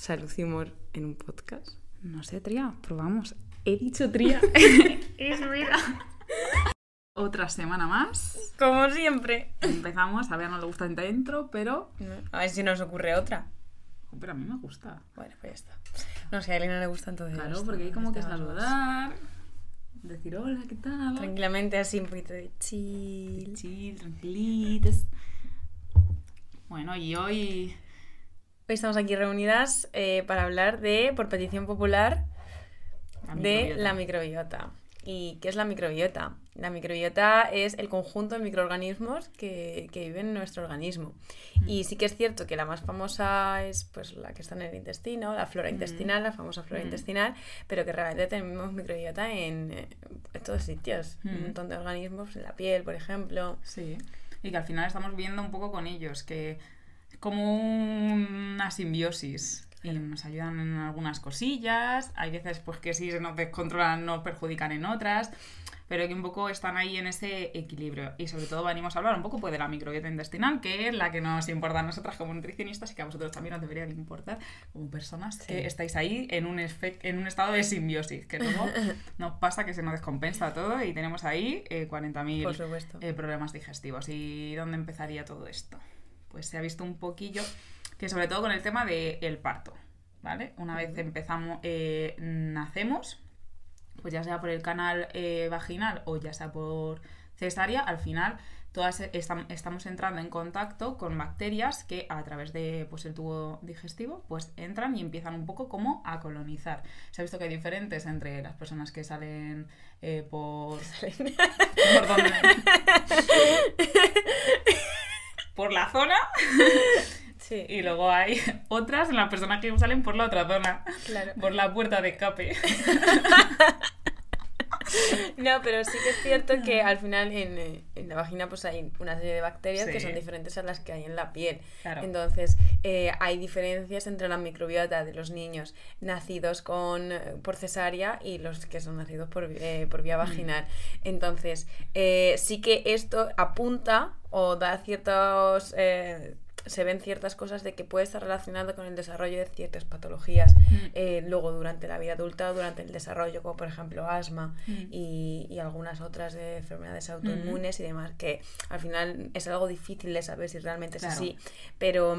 Salud y humor en un podcast. No sé, Tría, probamos. He dicho Tría. es vida. Otra semana más. Como siempre. Empezamos, a ver, no le gusta esta intro, pero... A ver si nos ocurre otra. Pero a mí me gusta. Bueno, pues ya está. No sé, a Elena le gusta entonces. Claro, está- porque hay como que saludar, decir hola, ¿qué tal? Tranquilamente, así un poquito de chill. Chill, tranquilitos. Bueno, y hoy... Hoy estamos aquí reunidas eh, para hablar de, por petición popular, la de la microbiota. ¿Y qué es la microbiota? La microbiota es el conjunto de microorganismos que, que viven en nuestro organismo. Y sí que es cierto que la más famosa es pues, la que está en el intestino, la flora intestinal, la famosa flora Mm. intestinal, pero que realmente tenemos microbiota en, eh, en todos sitios. Un Mm. montón de organismos, en la piel, por ejemplo. Sí, y que al final estamos viendo un poco con ellos, que como una simbiosis. Y nos ayudan en algunas cosillas, hay veces pues que sí se nos descontrolan, nos perjudican en otras, pero que un poco están ahí en ese equilibrio. Y sobre todo venimos a hablar un poco pues, de la microbiota intestinal, que es la que nos importa a nosotras como nutricionistas y que a vosotros también os debería de importar como personas que estáis ahí en un, en un estado de simbiosis, que luego nos pasa que se nos descompensa todo y tenemos ahí eh, 40.000 Por supuesto. eh, problemas digestivos. ¿Y dónde empezaría todo esto? Pues se ha visto un poquillo que sobre todo con el tema del parto, ¿vale? Una vez empezamos, eh, nacemos, pues ya sea por el canal eh, vaginal o ya sea por cesárea, al final todas e- estam- estamos entrando en contacto con bacterias que a través de pues, el tubo digestivo pues entran y empiezan un poco como a colonizar. Se ha visto que hay diferentes entre las personas que salen eh, por... ¿Por dónde? por la zona Sí, y luego hay otras en las personas que salen por la otra zona, claro. por la puerta de escape. No, pero sí que es cierto que al final en, eh, en la vagina pues hay una serie de bacterias que son diferentes a las que hay en la piel. Claro. Entonces, eh, hay diferencias entre la microbiota de los niños nacidos con, eh, por cesárea y los que son nacidos por, eh, por vía vaginal. Entonces, eh, sí que esto apunta o da ciertos... se ven ciertas cosas de que puede estar relacionado con el desarrollo de ciertas patologías eh, luego durante la vida adulta o durante el desarrollo, como por ejemplo asma Mm. y, y algunas otras de enfermedades autoinmunes y demás, que al final es algo difícil de saber si realmente es Claro. así, pero...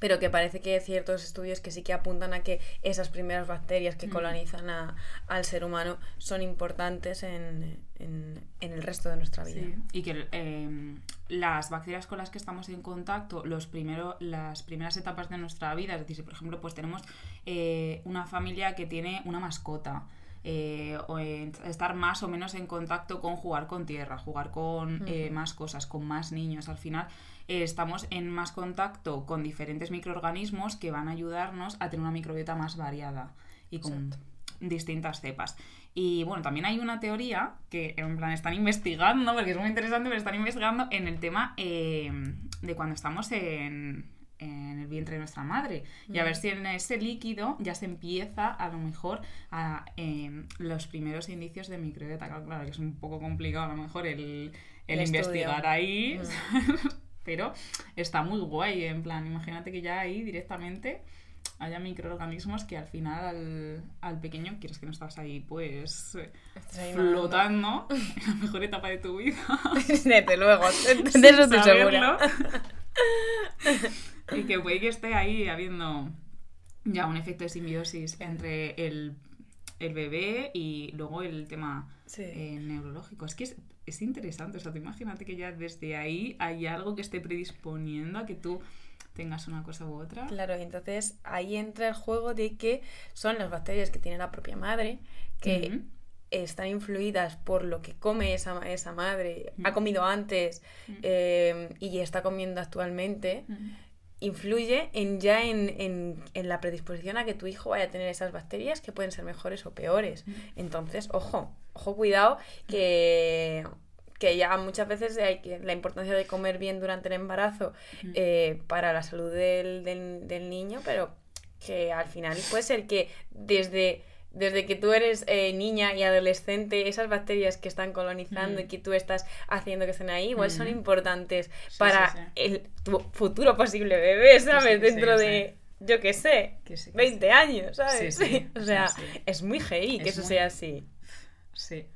pero que parece que hay ciertos estudios que sí que apuntan a que esas primeras bacterias que Mm. colonizan a- al ser humano son importantes en, en- en el resto de nuestra vida. Sí, Y que eh, las bacterias con las que estamos en contacto, los primero, las primeras etapas de nuestra vida, es decir, si por ejemplo pues tenemos eh, una familia que tiene una mascota, eh, o en- estar más o menos en contacto con jugar con tierra, jugar con eh, Ujú. más cosas, con más niños, al final eh, estamos en más contacto con diferentes microorganismos que van a ayudarnos a tener una microbiota más variada y con Exacto. distintas cepas. Y bueno, también hay una teoría que en plan están investigando, porque es muy interesante, pero están investigando en el tema eh, de cuando estamos en, en el vientre de nuestra madre. Y a ver Mm. si en ese líquido ya se empieza a lo mejor a eh, los primeros indicios de microbiota. Claro, claro, que es un poco complicado a lo mejor el, el El investigar estudio. ahí. Mm. pero está muy guay, en plan, imagínate que ya ahí directamente haya microorganismos que al final al, al pequeño quieres que no estás ahí pues ahí flotando en la mejor etapa de tu vida Desde luego, de eso estoy segura. y que puede que esté ahí habiendo ya un efecto de simbiosis entre el, el bebé y luego el tema Sí. eh, neurológico. Es que es, es interesante, o sea, tú imagínate que ya desde ahí hay algo que esté predisponiendo a que tú tengas una cosa u otra. Claro, y entonces ahí entra el juego de que son las bacterias que tiene la propia madre, que están influidas por lo que come esa, esa madre, ha comido antes eh, y está comiendo actualmente. Influye en ya en, en, en, la predisposición a que tu hijo vaya a tener esas bacterias que pueden ser mejores o peores. Entonces, ojo, ojo, cuidado, que, que ya muchas veces hay que, la importancia de comer bien durante el embarazo eh, para la salud del, del, del niño, pero que al final puede ser que desde desde que tú eres eh, niña y adolescente, esas bacterias que están colonizando y que tú estás haciendo que estén ahí, igual son importantes para El, tu futuro posible bebé, ¿sabes? Dentro de, yo qué sé, 20 años, ¿sabes? o sea, es muy heavy que eso sea así. Sí.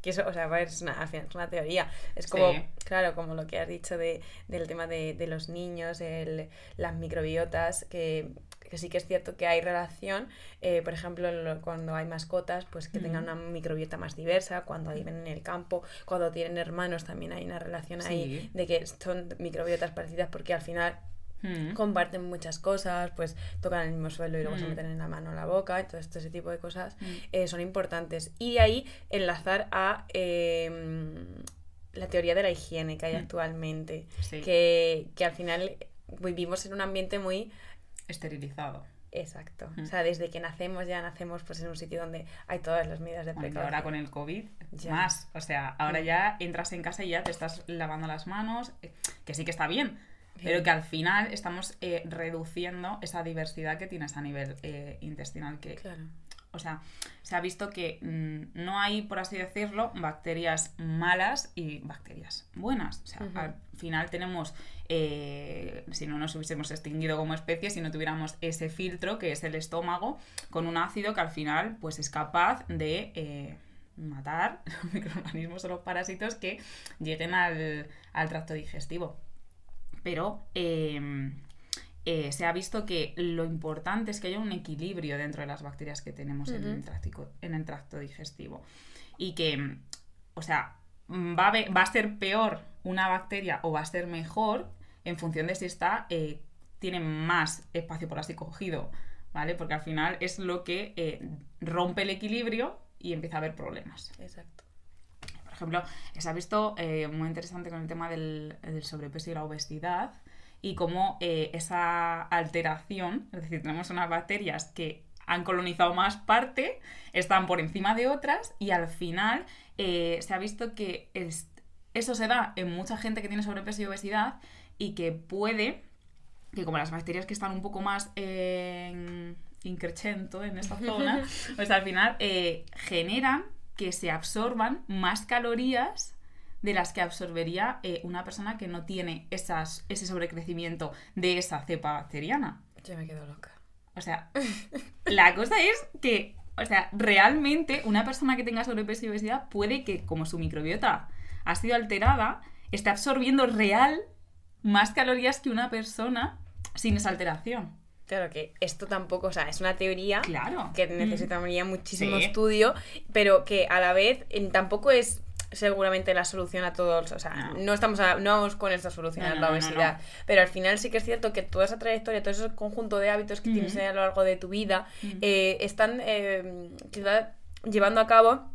Que eso, o sea, es una, es una teoría. Es como, claro, como lo que has dicho de, del tema de, de los niños, el, las microbiotas, que que sí que es cierto que hay relación, eh, por ejemplo, cuando hay mascotas, pues que tengan una microbiota más diversa, cuando viven en el campo, cuando tienen hermanos también hay una relación ahí de que son microbiotas parecidas porque al final comparten muchas cosas, pues tocan el mismo suelo y luego se meten en la mano en la boca, todo este, ese tipo de cosas eh, son importantes. Y de ahí enlazar a em, la teoría de la higiene que hay actualmente, que, que al final vivimos en un ambiente muy esterilizado. Exacto. Mm. O sea, desde que nacemos ya nacemos pues en un sitio donde hay todas las medidas de precaución. ahora con el COVID, más. O sea, ahora mm. ya entras en casa y ya te estás lavando las manos, eh, que sí que está bien, pero que al final estamos eh, reduciendo esa diversidad que tienes a nivel eh, intestinal. Que, claro. O sea, se ha visto que mm, no hay, por así decirlo, bacterias malas y bacterias buenas. O sea, al final tenemos, eh, si no nos hubiésemos extinguido como especie, si no tuviéramos ese filtro que es el estómago, con un ácido que al final pues es capaz de... Eh, matar los microorganismos o los parásitos que lleguen al, al tracto digestivo. Pero eh, eh, se ha visto que lo importante es que haya un equilibrio dentro de las bacterias que tenemos en, el tracto, en el tracto digestivo. Y que, o sea, va a, va a ser peor una bacteria o va a ser mejor en función de si está, eh, tiene más espacio por así cogido, ¿vale? Porque al final es lo que eh, rompe el equilibrio y empieza a haber problemas. Exacto. Por ejemplo, se ha visto muy interesante con el tema del, del sobrepeso y la obesidad, y cómo eh, esa alteración, es decir, tenemos unas bacterias que han colonizado más parte, están por encima de otras y al final eh, se ha visto que eso se da en mucha gente que tiene sobrepeso y obesidad y que puede, que como las bacterias que están un poco más en increchento en esta zona, pues al final eh, generan que se absorban más calorías de las que absorbería eh, una persona que no tiene esas, ese sobrecrecimiento de esa cepa bacteriana. Yo me quedo loca. O sea, la cosa es que, o sea, realmente una persona que tenga sobrepeso y obesidad puede que, como su microbiota ha sido alterada, esté absorbiendo real más calorías que una persona sin esa alteración. Claro que esto tampoco, o sea, es una teoría claro. que necesitaría muchísimo estudio, pero que a la vez tampoco es seguramente la solución a todos. O sea, no, estamos no vamos con solución a la obesidad. Pero al final sí que es cierto que toda esa trayectoria, todo ese conjunto de hábitos que tienes a lo largo de tu vida, eh, están eh, llevando a cabo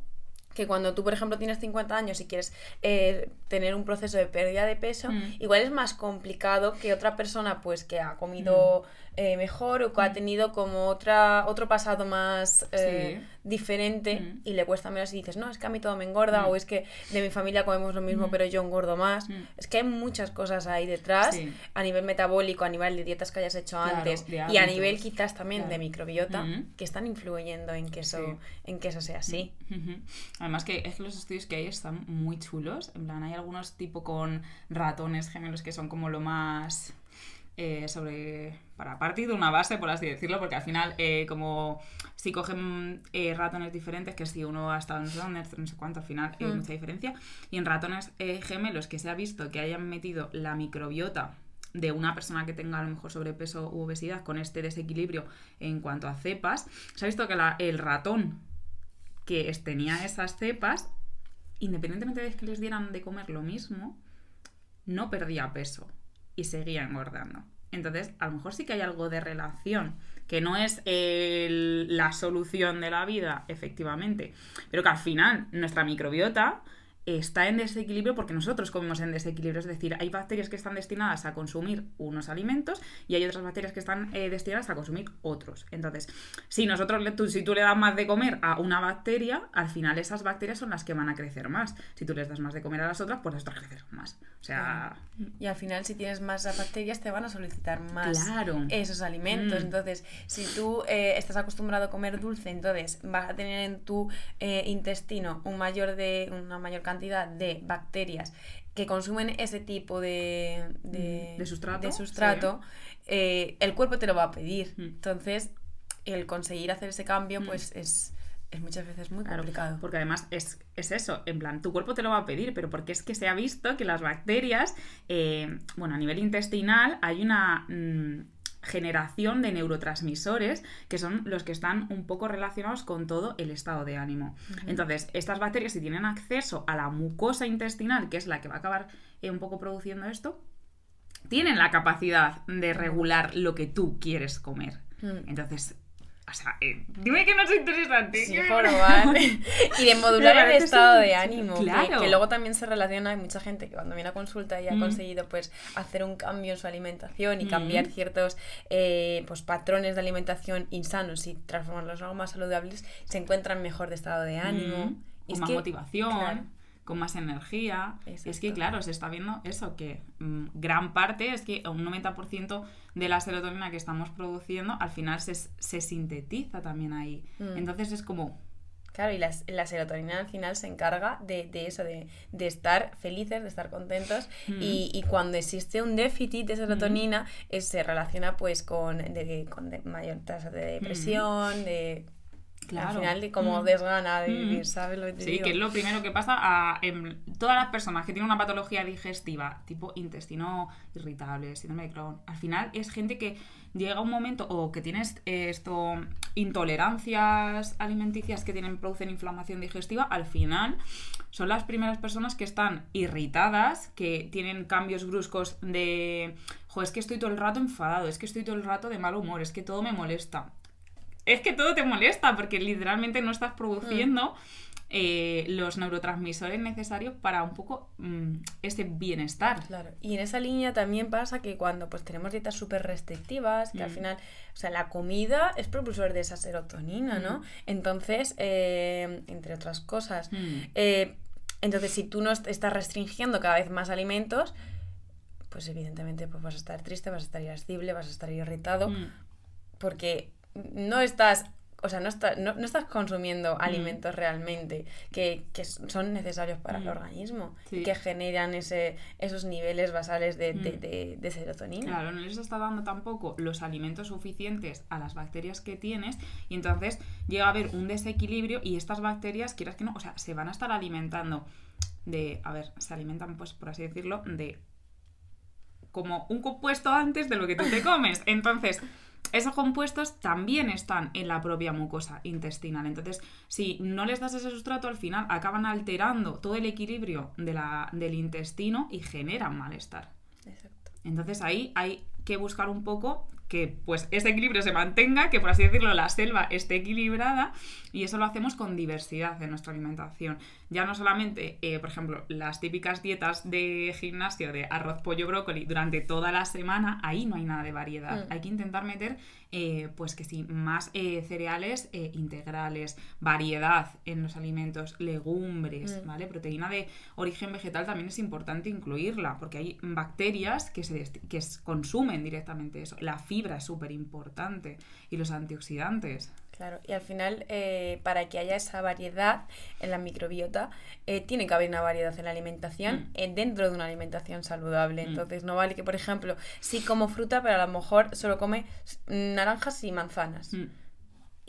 que cuando tú, por ejemplo, tienes 50 años y quieres eh, tener un proceso de pérdida de peso, igual es más complicado que otra persona pues que ha comido eh, mejor o que ha mm. tenido como otra, otro pasado más eh, diferente mm. y le cuesta menos y dices, no, es que a mí todo me engorda mm. o es que de mi familia comemos lo mismo pero yo engordo más. Es que hay muchas cosas ahí detrás a nivel metabólico, a nivel de dietas que hayas hecho antes y a nivel quizás también de microbiota que están influyendo en que eso, en que eso sea así. Además que es que los estudios que hay están muy chulos. En plan, hay algunos tipo con ratones gemelos que son como lo más eh, sobre para partir de una base, por así decirlo, porque al final, eh, como si cogen eh, ratones diferentes, que si uno ha estado no sé dónde, no sé cuánto, al final hay mm. mucha diferencia, y en ratones gemelos que se ha visto que hayan metido la microbiota de una persona que tenga a lo mejor sobrepeso u obesidad con este desequilibrio en cuanto a cepas, se ha visto que el ratón que tenía esas cepas, independientemente de que les dieran de comer lo mismo, no perdía peso y seguía engordando. Entonces, a lo mejor sí que hay algo de relación, que no es la solución de la vida, efectivamente, pero que al final nuestra microbiota está en desequilibrio porque nosotros comemos en desequilibrio. Es decir, hay bacterias que están destinadas a consumir unos alimentos y hay otras bacterias que están eh, destinadas a consumir otros. Entonces, si nosotros le, tú, si tú le das más de comer a una bacteria, al final esas bacterias son las que van a crecer más. Si tú les das más de comer a las otras, pues las otras crecerán más. O sea. Y al final, si tienes más bacterias, te van a solicitar más Claro. esos alimentos. Mm. Entonces, si tú eh, estás acostumbrado a comer dulce, entonces vas a tener en tu eh, intestino un mayor de, una mayor cantidad de bacterias que consumen ese tipo de, de, Mm, de sustrato, de sustrato, eh, el cuerpo te lo va a pedir. Mm. Entonces, el conseguir hacer ese cambio, Mm. pues es, es muchas veces muy Claro, complicado. Porque además es, es eso, en plan, tu cuerpo te lo va a pedir, pero porque es que se ha visto que las bacterias, eh, bueno, a nivel intestinal hay una generación de neurotransmisores que son los que están un poco relacionados con todo el estado de ánimo. Entonces, estas bacterias, si tienen acceso a la mucosa intestinal, que es la que va a acabar eh, un poco produciendo esto, tienen la capacidad de regular lo que tú quieres comer. Mm. Entonces, o sea, eh, dime que no es interesante. Sí, jorobar. y de modular el estado de ánimo. que- Claro. Que, luego también se relaciona, hay mucha gente que cuando viene a consulta y ha Mm. conseguido pues hacer un cambio en su alimentación y Mm. cambiar ciertos eh, pues patrones de alimentación insanos y transformarlos en algo más saludables, se encuentran mejor de estado de ánimo. Mm, Y con más que, motivación, claro. Con más energía. Es que, claro, se está viendo eso, que mm, gran parte, es que un 90% de la serotonina que estamos produciendo al final se, se sintetiza también ahí. Mm. Entonces es como, Claro, y la, la serotonina al final se encarga de, de eso, de, de estar felices, de estar contentos. Mm. Y, y cuando existe un déficit de serotonina, eh, se relaciona pues con, de, con mayor tasa de depresión, de... Claro. Al final de como Mm. desgana de Mm. vivir, ¿sabes lo que te Sí, digo? que es lo primero que pasa a en todas las personas que tienen una patología digestiva, tipo intestino irritable, síndrome de Crohn. Al final es gente que llega un momento o que tienes esto intolerancias alimenticias que tienen producen inflamación digestiva, al final son las primeras personas que están irritadas, que tienen cambios bruscos de, jo, es que estoy todo el rato enfadado, es que estoy todo el rato de mal humor, es que todo me molesta es que todo te molesta porque literalmente no estás produciendo eh, los neurotransmisores necesarios para un poco mm, ese bienestar. Claro, y en esa línea también pasa que cuando pues tenemos dietas súper restrictivas, que al Mm. final, o sea, la comida es propulsor de esa serotonina, ¿no? Mm. Entonces, eh, entre otras cosas, Mm. eh, entonces si tú no est- estás restringiendo cada vez más alimentos, pues evidentemente pues vas a estar triste, vas a estar irascible, vas a estar irritado, Mm. porque no estás... O sea, no, está- no, no estás consumiendo Mm. alimentos realmente que, que son necesarios para el Mm. organismo Sí. y que generan ese, esos niveles basales de, de- Mm. de- de serotonina. Claro, no les está dando tampoco los alimentos suficientes a las bacterias que tienes y entonces llega a haber un desequilibrio y estas bacterias, quieras que no, o sea, se van a estar alimentando de, a ver, se alimentan pues por así decirlo, de como un compuesto antes de lo que tú te comes. Entonces, esos compuestos también están en la propia mucosa intestinal. Entonces, si no les das ese sustrato, al final acaban alterando todo el equilibrio de la- del intestino y generan malestar. Exacto. Entonces ahí hay que buscar un poco que pues ese equilibrio se mantenga, que por así decirlo la selva esté equilibrada y eso lo hacemos con diversidad en nuestra alimentación. Ya no solamente, eh, por ejemplo, las típicas dietas de gimnasio de arroz, pollo, brócoli durante toda la semana, ahí no hay nada de variedad. Mm. Hay que intentar meter, eh, pues que sí, más eh, cereales eh, integrales, variedad en los alimentos, legumbres, Mm. ¿vale? Proteína de origen vegetal también es importante incluirla, porque hay bacterias que, se que consumen directamente eso. La fibra es súper importante y los antioxidantes. Claro, y al final, eh, para que haya esa variedad en la microbiota, eh, tiene que haber una variedad en la alimentación Mm. eh, dentro de una alimentación saludable. Mm. Entonces, no vale que, por ejemplo, sí como fruta, pero a lo mejor solo come naranjas y manzanas. Mm,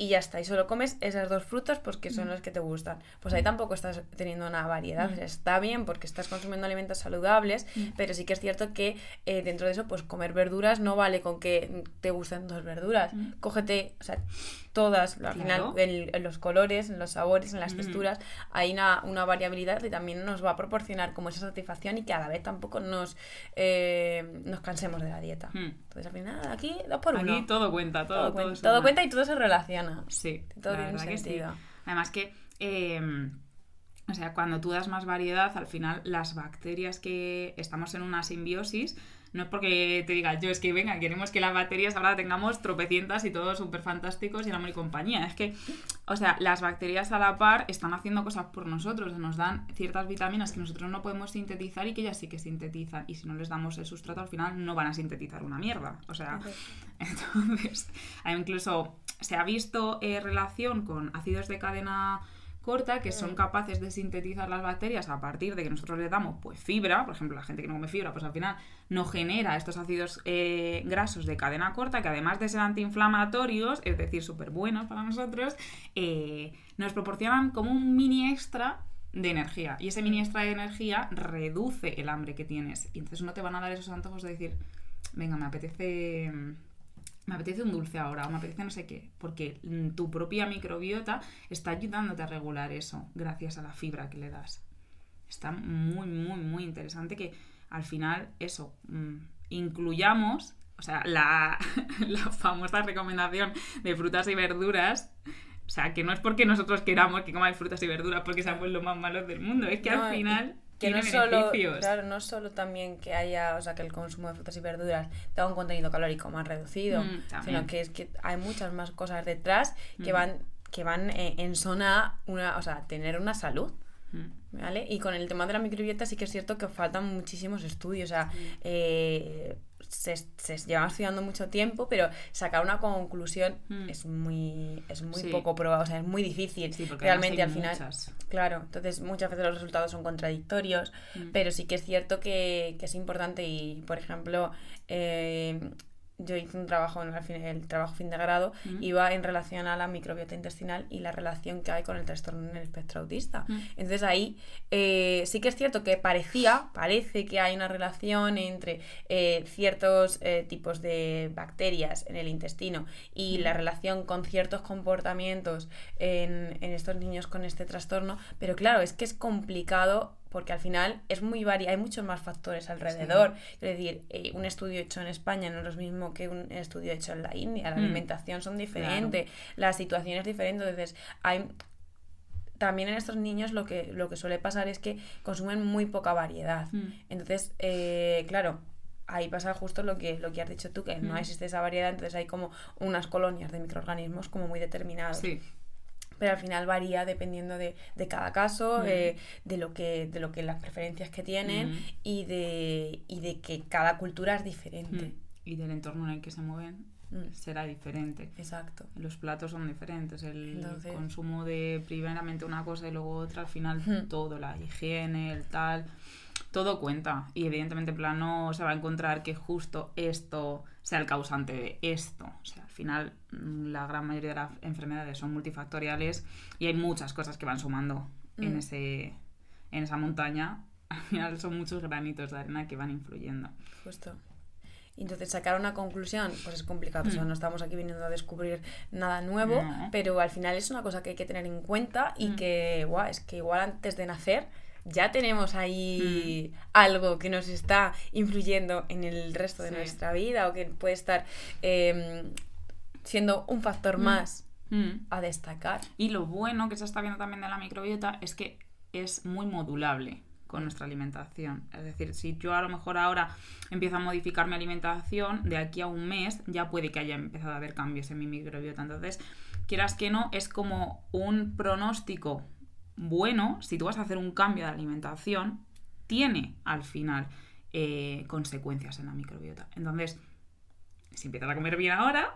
y ya está, y solo comes esas dos frutas pues que son Mm. las que te gustan. Pues ahí tampoco estás teniendo una variedad, Mm. está bien porque estás consumiendo alimentos saludables, Mm. pero sí que es cierto que eh, dentro de eso pues comer verduras no vale con que te gusten dos verduras. Cógete, o sea, todas, al Claro. final en, en los colores, en los sabores, en las texturas, hay una, una variabilidad que también nos va a proporcionar como esa satisfacción y que a la vez tampoco nos, eh, nos cansemos de la dieta. Entonces al final aquí dos por uno. Aquí todo cuenta, todo, todo, todo cuenta, todo cuenta y todo se relaciona. Sí, Todo la tiene un que sí. Además que eh, O sea, cuando tú das más variedad, al final las bacterias que estamos en una simbiosis, no es porque te diga yo, es que venga, queremos que las bacterias ahora tengamos tropecientas y todos súper fantásticos y amor y compañía. Es que, o sea, las bacterias a la par están haciendo cosas por nosotros, nos dan ciertas vitaminas que nosotros no podemos sintetizar y que ellas sí que sintetizan. Y si no les damos el sustrato, al final no van a sintetizar una mierda. O sea, entonces, incluso se ha visto eh, relación con ácidos de cadena corta que son mm. capaces de sintetizar las bacterias a partir de que nosotros le damos pues fibra, por ejemplo la gente que no come fibra pues al final no genera estos ácidos eh, grasos de cadena corta que además de ser antiinflamatorios, es decir, súper buenos para nosotros, eh, nos proporcionan como un mini extra de energía y ese mini mm. extra de energía reduce el hambre que tienes y entonces no te van a dar esos antojos de decir venga me apetece me apetece un dulce ahora o me apetece no sé qué, porque mm, tu propia microbiota está ayudándote a regular eso gracias a la fibra que le das. Está muy, muy, muy interesante que al final eso, mm, incluyamos, o sea, la, la famosa recomendación de frutas y verduras o sea, que no es porque nosotros queramos que comáis frutas y verduras porque seamos los más malos del mundo, es que al final que no solo, claro, no solo también que haya, o sea, que el consumo de frutas y verduras tenga un contenido calórico más reducido, mm, sino que es que hay muchas más cosas detrás que mm. van que van eh, en zona una, o sea, tener una salud. Mm. ¿Vale? Y con el tema de la microbiota sí que es cierto que faltan muchísimos estudios. O sea, eh, se, se lleva estudiando mucho tiempo, pero sacar una conclusión hmm. es muy, es muy poco probado, o sea, es muy difícil. Realmente al final. Claro, entonces muchas veces los resultados son contradictorios, hmm. pero sí que es cierto que, que, es importante y, por ejemplo, eh, yo hice un trabajo en el, el trabajo fin de grado, iba en relación a la microbiota intestinal y la relación que hay con el trastorno en el espectro autista. Entonces ahí eh, sí que es cierto que parecía, parece que hay una relación entre eh, ciertos eh, tipos de bacterias en el intestino y la relación con ciertos comportamientos en, en estos niños con este trastorno, pero claro, es que es complicado porque al final es muy variado, hay muchos más factores alrededor. Es decir, eh, un estudio hecho en España no es lo mismo que un estudio hecho en la India, la mm. alimentación son diferentes, la situación es diferente, entonces hay también en estos niños lo que, lo que suele pasar es que consumen muy poca variedad. Mm. Entonces, eh, claro, ahí pasa justo lo que, lo que has dicho tú, que no mm. existe esa variedad, entonces hay como unas colonias de microorganismos como muy determinadas. Sí pero al final varía dependiendo de, cada caso, eh, de, lo que, de lo que las preferencias que tienen y, de, y de que cada cultura es diferente. Y del entorno en el que se mueven mm. será diferente. Exacto. Los platos son diferentes, el consumo de primeramente una cosa y luego otra, al final todo, la higiene, el tal, todo cuenta. Y evidentemente, en plan, no se va a encontrar que justo esto sea el causante de esto. O sea, final mm, la gran mayoría de las enfermedades son multifactoriales y hay muchas cosas que van sumando en, mm. ese, en esa montaña. Al final son muchos granitos de arena que van influyendo. Justo. Entonces, sacar una conclusión, pues es complicado. O sea, mm. no estamos aquí viniendo a descubrir nada nuevo, pero al final es una cosa que hay que tener en cuenta y que, guau, es que igual antes de nacer ya tenemos ahí mm. algo que nos está influyendo en el resto de nuestra vida o que puede estar em, siendo un factor mm. más mm. a destacar. Y lo bueno que se está viendo también de la microbiota es que es muy modulable con nuestra alimentación. Es decir, si yo a lo mejor ahora empiezo a modificar mi alimentación, de aquí a un mes ya puede que haya empezado a haber cambios en mi microbiota. Entonces, quieras que no, es como un pronóstico bueno, si tú vas a hacer un cambio de alimentación, tiene al final eh, consecuencias en la microbiota. Entonces, si empiezas a comer bien ahora.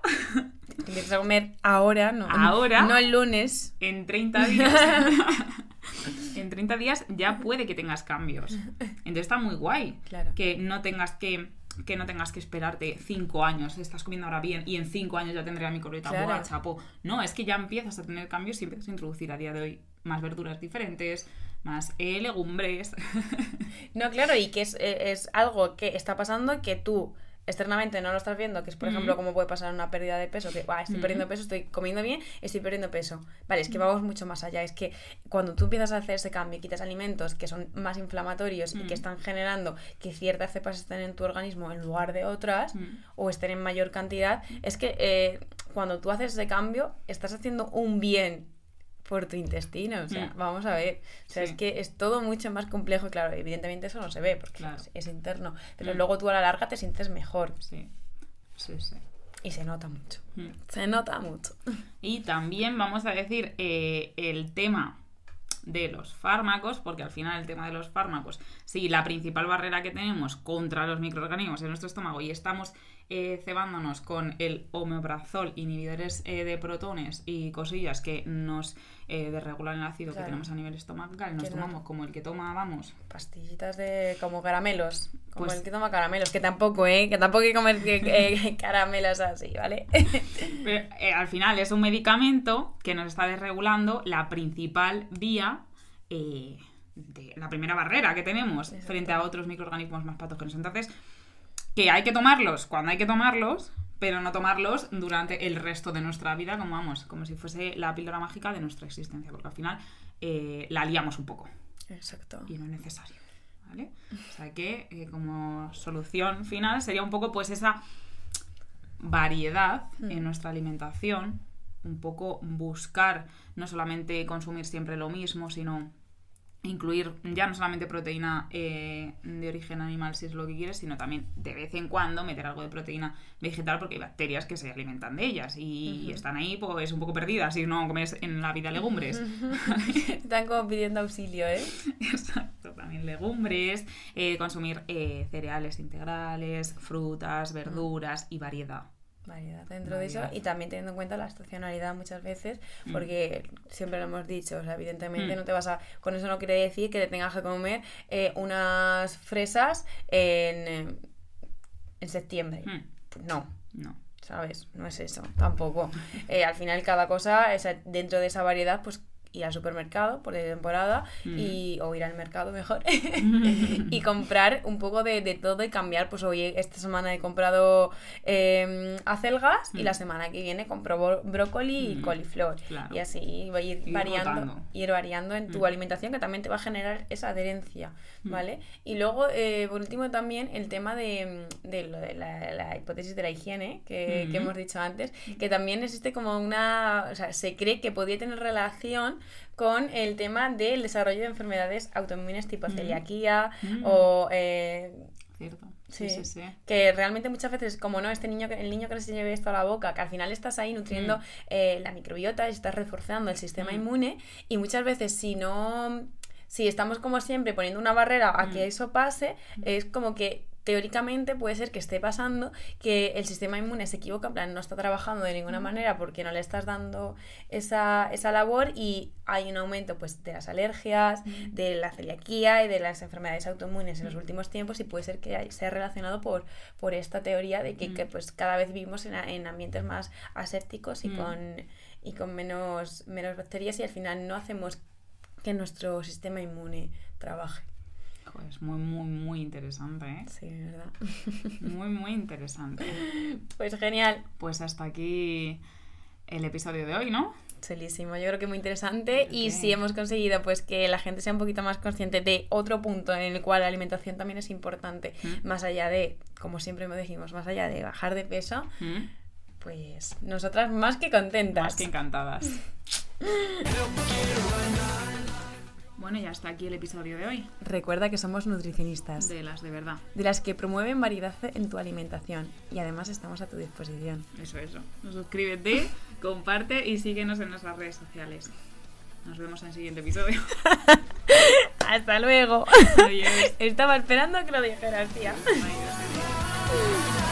empiezas a comer ahora, no. Ahora. No el lunes. En 30 días. en 30 días ya puede que tengas cambios. Entonces está muy guay. Claro. Que no tengas que que no tengas que esperarte cinco años, estás comiendo ahora bien y en cinco años ya tendré la microbiota claro. chapo. No, es que ya empiezas a tener cambios y empiezas a introducir a día de hoy más verduras diferentes, más eh, legumbres. no, claro, y que es, eh, es, algo que está pasando que tú externamente no lo estás viendo, que es por ejemplo como puede pasar una pérdida de peso, que estoy perdiendo peso, estoy comiendo bien, estoy perdiendo peso. Vale, es que vamos mucho más allá, es que cuando tú empiezas a hacer ese cambio y quitas alimentos que son más inflamatorios y que están generando que ciertas cepas estén en tu organismo en lugar de otras o estén en mayor cantidad, es que eh, cuando tú haces ese cambio estás haciendo un bien por tu intestino. O sea, Mm. vamos a ver. O sea, Sí. es que es todo mucho más complejo. Claro, evidentemente eso no se ve porque Claro. es, es interno. Pero Mm. luego tú a la larga te sientes mejor. Sí, sí, sí. Y se nota mucho. Mm. Se nota mucho. Y también vamos a decir eh, el tema de los fármacos, porque al final el tema de los fármacos, sí, la principal barrera que tenemos contra los microorganismos en nuestro estómago y estamos eh, cebándonos con el omeprazol, inhibidores eh, de protones y cosillas que nos eh, desregulan el ácido Claro. que tenemos a nivel estomacal, nos no- tomamos como el que toma, vamos, Pastillitas de como caramelos. Como Pues- el que toma caramelos. Que tampoco, ¿eh? Que tampoco hay que comer caramelos así, ¿vale? Pero, eh, al final es un medicamento que nos está desregulando la principal vía, de la primera barrera que tenemos Exacto. frente a otros microorganismos más patógenos. Entonces, que hay que tomarlos cuando hay que tomarlos, pero no tomarlos durante el resto de nuestra vida, como vamos, como si fuese la píldora mágica de nuestra existencia, porque al final eh, la liamos un poco Exacto. y no es necesario. ¿Vale? O sea que eh, como solución final sería un poco pues esa variedad Mm. en nuestra alimentación, un poco buscar no solamente consumir siempre lo mismo, sino incluir ya no solamente proteína eh, de origen animal si es lo que quieres, sino también de vez en cuando meter algo de proteína vegetal porque hay bacterias que se alimentan de ellas y están ahí pues un poco perdidas si no comes en la vida legumbres. Están como pidiendo auxilio, ¿eh? Exacto, también legumbres, eh, consumir eh, cereales integrales, frutas, verduras y variedad. Variedad dentro de eso y también teniendo en cuenta la estacionalidad muchas veces Mm. porque siempre lo hemos dicho o sea evidentemente Mm. no te vas a con eso no quiere decir que te tengas que comer eh, unas fresas en, en septiembre Mm, Pues no no. sabes no es eso tampoco Eh, al final cada cosa o sea, dentro de esa variedad pues ir al supermercado por de temporada Mm. y o ir al mercado mejor y comprar un poco de, de todo y cambiar. Pues hoy, esta semana he comprado eh, acelgas y Mm. la semana que viene compro brócoli y Mm, coliflor. claro. Y así voy a ir, Ir variando, rotando. ir variando en tu alimentación que también te va a generar esa adherencia. ¿vale? Y luego, eh, por último, también el tema de, de lo de la, la hipótesis de la higiene que, que hemos dicho antes, que también existe como una... O sea, se cree que podría tener relación con el tema del desarrollo de enfermedades autoinmunes tipo celiaquía Mm. o eh, Cierto. Sí, Sí. sí, que realmente muchas veces como no este niño que el niño que se lleve esto a la boca que al final estás ahí nutriendo Mm. eh, la microbiota y estás reforzando el sistema Mm. inmune y muchas veces si no si estamos como siempre poniendo una barrera a que eso pase es como que teóricamente puede ser que esté pasando que el sistema inmune se equivoca, en plan no está trabajando de ninguna manera porque no le estás dando esa, esa labor y hay un aumento pues de las alergias, de la celiaquía y de las enfermedades autoinmunes en los últimos tiempos y puede ser que sea relacionado por, por esta teoría de que, que, pues cada vez vivimos en, en ambientes más asépticos y Mm. con, y con menos, menos bacterias y al final no hacemos que nuestro sistema inmune trabaje. Pues muy, muy, muy interesante, ¿eh? Sí, ¿verdad? Muy, muy interesante. Pues genial. Pues hasta aquí el episodio de hoy, ¿no? Chulísimo, yo creo que muy interesante y si hemos conseguido pues que la gente sea un poquito más consciente de otro punto en el cual la alimentación también es importante, Mm. más allá de, como siempre me dijimos, más allá de bajar de peso, Mm. pues nosotras más que contentas. Más que encantadas. Bueno, ya está aquí el episodio de hoy. Recuerda que somos nutricionistas, De las de verdad. de las que promueven variedad en tu alimentación y además estamos a tu disposición. Eso, eso. Suscríbete, comparte y síguenos en nuestras redes sociales. Nos vemos en el siguiente episodio. Hasta luego. Adiós. Estaba esperando que lo dijeras, tía. Adiós.